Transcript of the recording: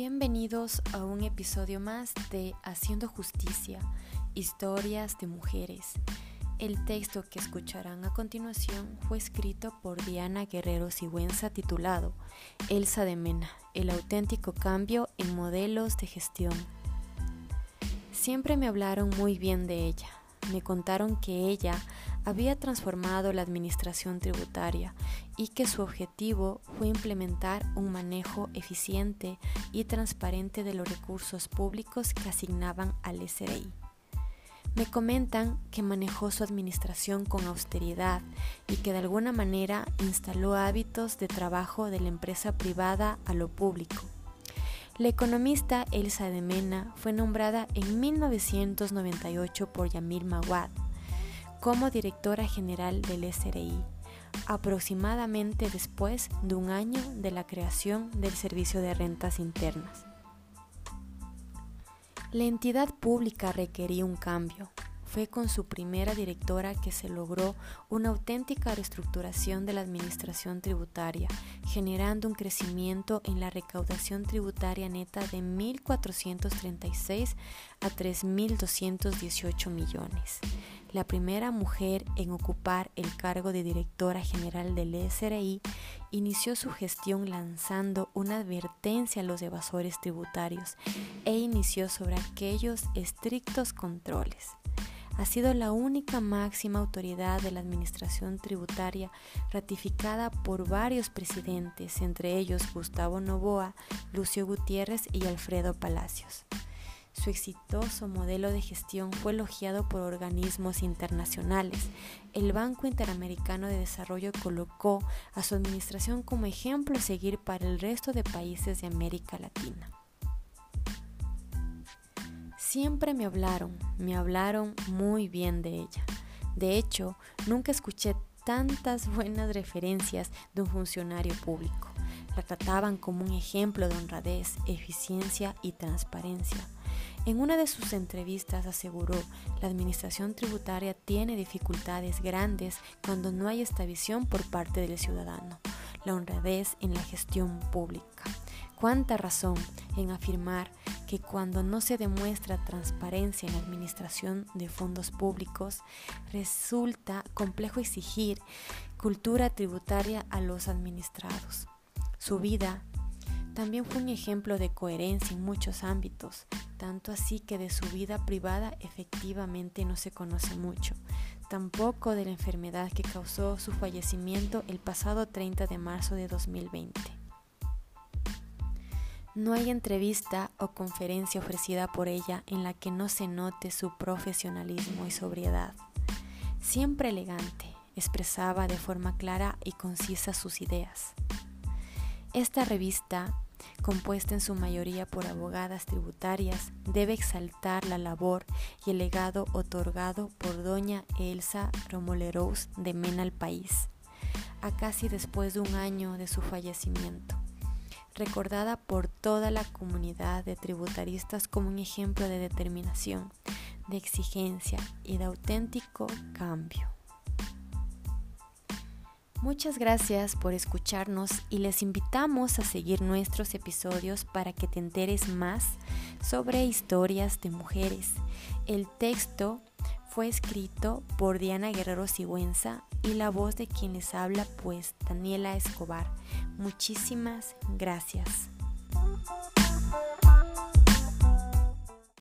Bienvenidos a un episodio más de Haciendo Justicia, Historias de Mujeres. El texto que escucharán a continuación fue escrito por Diana Guerrero Sigüenza titulado Elsa de Mena, el auténtico cambio en modelos de gestión. Siempre me hablaron muy bien de ella. Me contaron que ella había transformado la administración tributaria y que su objetivo fue implementar un manejo eficiente y transparente de los recursos públicos que asignaban al SRI. Me comentan que manejó su administración con austeridad y que de alguna manera instaló hábitos de trabajo de la empresa privada a lo público. La economista Elsa de Mena fue nombrada en 1998 por Yamil Mawad como directora general del SRI, aproximadamente después de un año de la creación del Servicio de Rentas Internas. La entidad pública requería un cambio. Fue con su primera directora que se logró una auténtica reestructuración de la administración tributaria, generando un crecimiento en la recaudación tributaria neta de 1.436 a 3.218 millones la primera mujer en ocupar el cargo de directora general del SRI, inició su gestión lanzando una advertencia a los evasores tributarios e inició sobre aquellos estrictos controles. Ha sido la única máxima autoridad de la administración tributaria ratificada por varios presidentes, entre ellos Gustavo Novoa, Lucio Gutiérrez y Alfredo Palacios. Su exitoso modelo de gestión fue elogiado por organismos internacionales. El Banco Interamericano de Desarrollo colocó a su administración como ejemplo a seguir para el resto de países de América Latina. Siempre me hablaron, me hablaron muy bien de ella. De hecho, nunca escuché tantas buenas referencias de un funcionario público. La trataban como un ejemplo de honradez, eficiencia y transparencia. En una de sus entrevistas aseguró, la administración tributaria tiene dificultades grandes cuando no hay esta visión por parte del ciudadano, la honradez en la gestión pública. Cuánta razón en afirmar que cuando no se demuestra transparencia en la administración de fondos públicos, resulta complejo exigir cultura tributaria a los administrados. Su vida también fue un ejemplo de coherencia en muchos ámbitos, tanto así que de su vida privada efectivamente no se conoce mucho, tampoco de la enfermedad que causó su fallecimiento el pasado 30 de marzo de 2020. No hay entrevista o conferencia ofrecida por ella en la que no se note su profesionalismo y sobriedad. Siempre elegante, expresaba de forma clara y concisa sus ideas. Esta revista compuesta en su mayoría por abogadas tributarias, debe exaltar la labor y el legado otorgado por doña Elsa Romolerous de Mena al país, a casi después de un año de su fallecimiento, recordada por toda la comunidad de tributaristas como un ejemplo de determinación, de exigencia y de auténtico cambio. Muchas gracias por escucharnos y les invitamos a seguir nuestros episodios para que te enteres más sobre historias de mujeres. El texto fue escrito por Diana Guerrero Sigüenza y la voz de quien les habla pues Daniela Escobar. Muchísimas gracias.